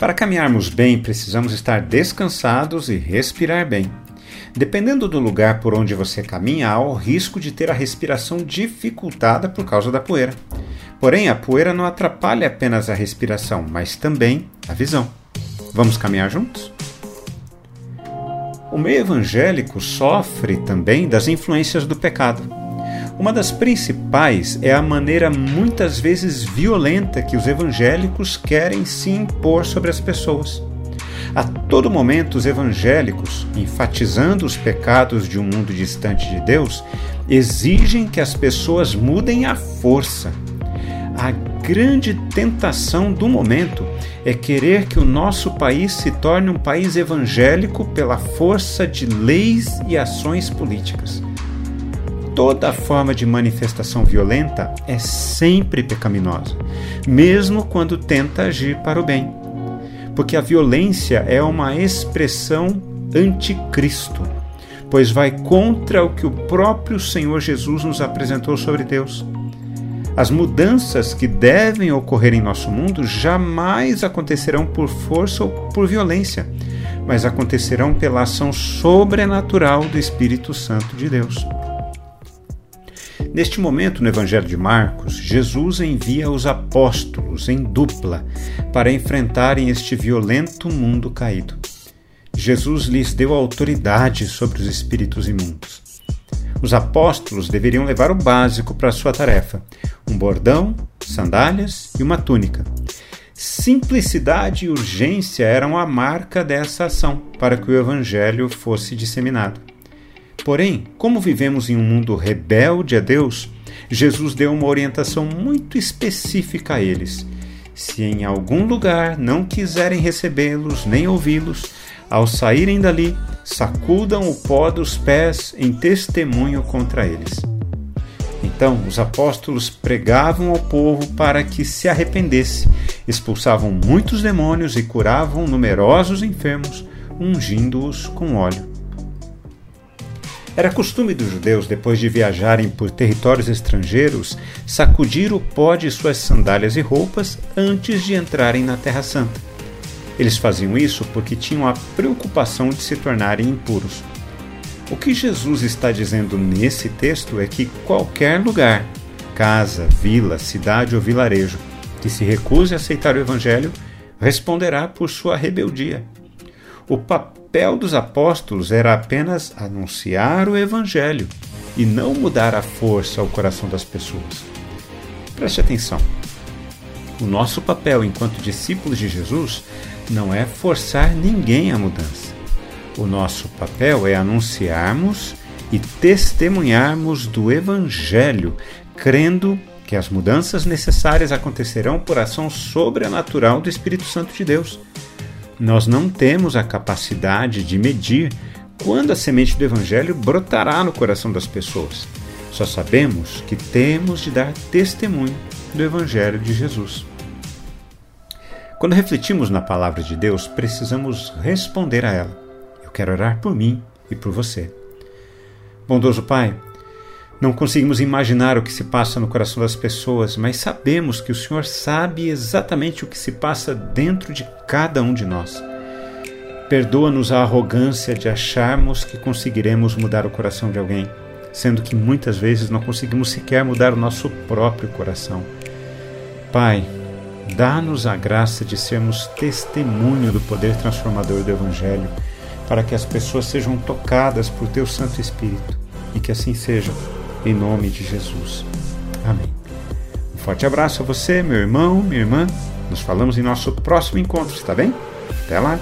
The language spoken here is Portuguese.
Para caminharmos bem, precisamos estar descansados e respirar bem. Dependendo do lugar por onde você caminha, há o risco de ter a respiração dificultada por causa da poeira. Porém, a poeira não atrapalha apenas a respiração, mas também a visão. Vamos caminhar juntos? O meio evangélico sofre também das influências do pecado. Uma das principais é a maneira muitas vezes violenta que os evangélicos querem se impor sobre as pessoas. A todo momento, os evangélicos, enfatizando os pecados de um mundo distante de Deus, exigem que as pessoas mudem à força. A grande tentação do momento é querer que o nosso país se torne um país evangélico pela força de leis e ações políticas toda forma de manifestação violenta é sempre pecaminosa, mesmo quando tenta agir para o bem. Porque a violência é uma expressão anticristo, pois vai contra o que o próprio Senhor Jesus nos apresentou sobre Deus. As mudanças que devem ocorrer em nosso mundo jamais acontecerão por força ou por violência, mas acontecerão pela ação sobrenatural do Espírito Santo de Deus. Neste momento, no Evangelho de Marcos, Jesus envia os apóstolos em dupla para enfrentarem este violento mundo caído. Jesus lhes deu autoridade sobre os espíritos imundos. Os apóstolos deveriam levar o básico para sua tarefa: um bordão, sandálias e uma túnica. Simplicidade e urgência eram a marca dessa ação para que o evangelho fosse disseminado. Porém, como vivemos em um mundo rebelde a Deus, Jesus deu uma orientação muito específica a eles. Se em algum lugar não quiserem recebê-los nem ouvi-los, ao saírem dali, sacudam o pó dos pés em testemunho contra eles. Então os apóstolos pregavam ao povo para que se arrependesse, expulsavam muitos demônios e curavam numerosos enfermos, ungindo-os com óleo. Era costume dos judeus, depois de viajarem por territórios estrangeiros, sacudir o pó de suas sandálias e roupas antes de entrarem na Terra Santa. Eles faziam isso porque tinham a preocupação de se tornarem impuros. O que Jesus está dizendo nesse texto é que qualquer lugar, casa, vila, cidade ou vilarejo, que se recuse a aceitar o Evangelho, responderá por sua rebeldia. O papel dos apóstolos era apenas anunciar o Evangelho e não mudar a força ao coração das pessoas. Preste atenção. O nosso papel enquanto discípulos de Jesus não é forçar ninguém à mudança. O nosso papel é anunciarmos e testemunharmos do Evangelho, crendo que as mudanças necessárias acontecerão por ação sobrenatural do Espírito Santo de Deus. Nós não temos a capacidade de medir quando a semente do Evangelho brotará no coração das pessoas. Só sabemos que temos de dar testemunho do Evangelho de Jesus. Quando refletimos na palavra de Deus, precisamos responder a ela. Eu quero orar por mim e por você. Bondoso Pai, não conseguimos imaginar o que se passa no coração das pessoas, mas sabemos que o Senhor sabe exatamente o que se passa dentro de cada um de nós. Perdoa-nos a arrogância de acharmos que conseguiremos mudar o coração de alguém, sendo que muitas vezes não conseguimos sequer mudar o nosso próprio coração. Pai, dá-nos a graça de sermos testemunho do poder transformador do Evangelho, para que as pessoas sejam tocadas por Teu Santo Espírito e que assim seja em nome de Jesus. Amém. Um forte abraço a você, meu irmão, minha irmã. Nos falamos em nosso próximo encontro, está bem? Até lá!